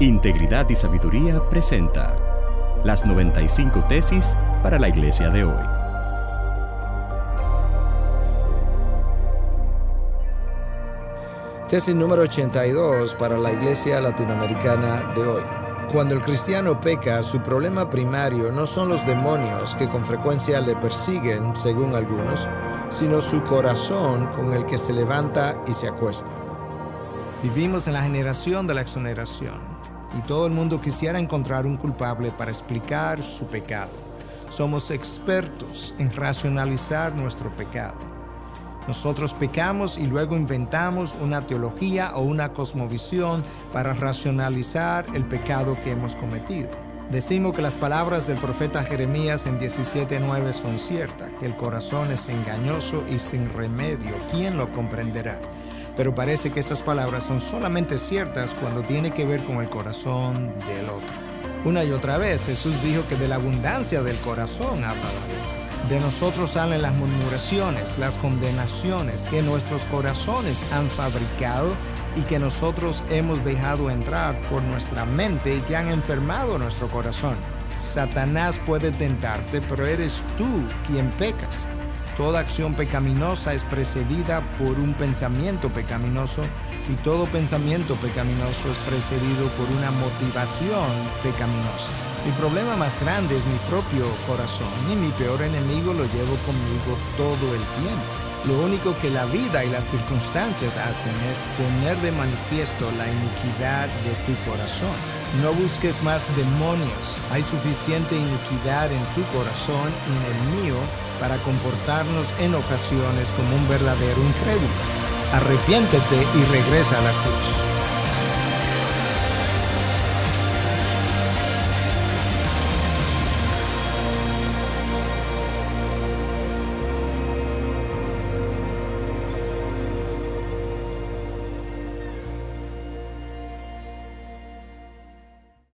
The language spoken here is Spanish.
Integridad y Sabiduría presenta las 95 tesis para la iglesia de hoy. Tesis número 82 para la iglesia latinoamericana de hoy. Cuando el cristiano peca, su problema primario no son los demonios que con frecuencia le persiguen, según algunos, sino su corazón con el que se levanta y se acuesta. Vivimos en la generación de la exoneración y todo el mundo quisiera encontrar un culpable para explicar su pecado. Somos expertos en racionalizar nuestro pecado. Nosotros pecamos y luego inventamos una teología o una cosmovisión para racionalizar el pecado que hemos cometido. Decimos que las palabras del profeta Jeremías en 17.9 son ciertas, que el corazón es engañoso y sin remedio. ¿Quién lo comprenderá? Pero parece que estas palabras son solamente ciertas cuando tiene que ver con el corazón del otro. Una y otra vez Jesús dijo que de la abundancia del corazón habla de nosotros salen las murmuraciones, las condenaciones que nuestros corazones han fabricado y que nosotros hemos dejado entrar por nuestra mente y que han enfermado nuestro corazón. Satanás puede tentarte, pero eres tú quien pecas. Toda acción pecaminosa es precedida por un pensamiento pecaminoso y todo pensamiento pecaminoso es precedido por una motivación pecaminosa. Mi problema más grande es mi propio corazón y mi peor enemigo lo llevo conmigo todo el tiempo. Lo único que la vida y las circunstancias hacen es poner de manifiesto la iniquidad de tu corazón. No busques más demonios. Hay suficiente iniquidad en tu corazón y en el mío para comportarnos en ocasiones como un verdadero incrédulo. Arrepiéntete y regresa a la cruz.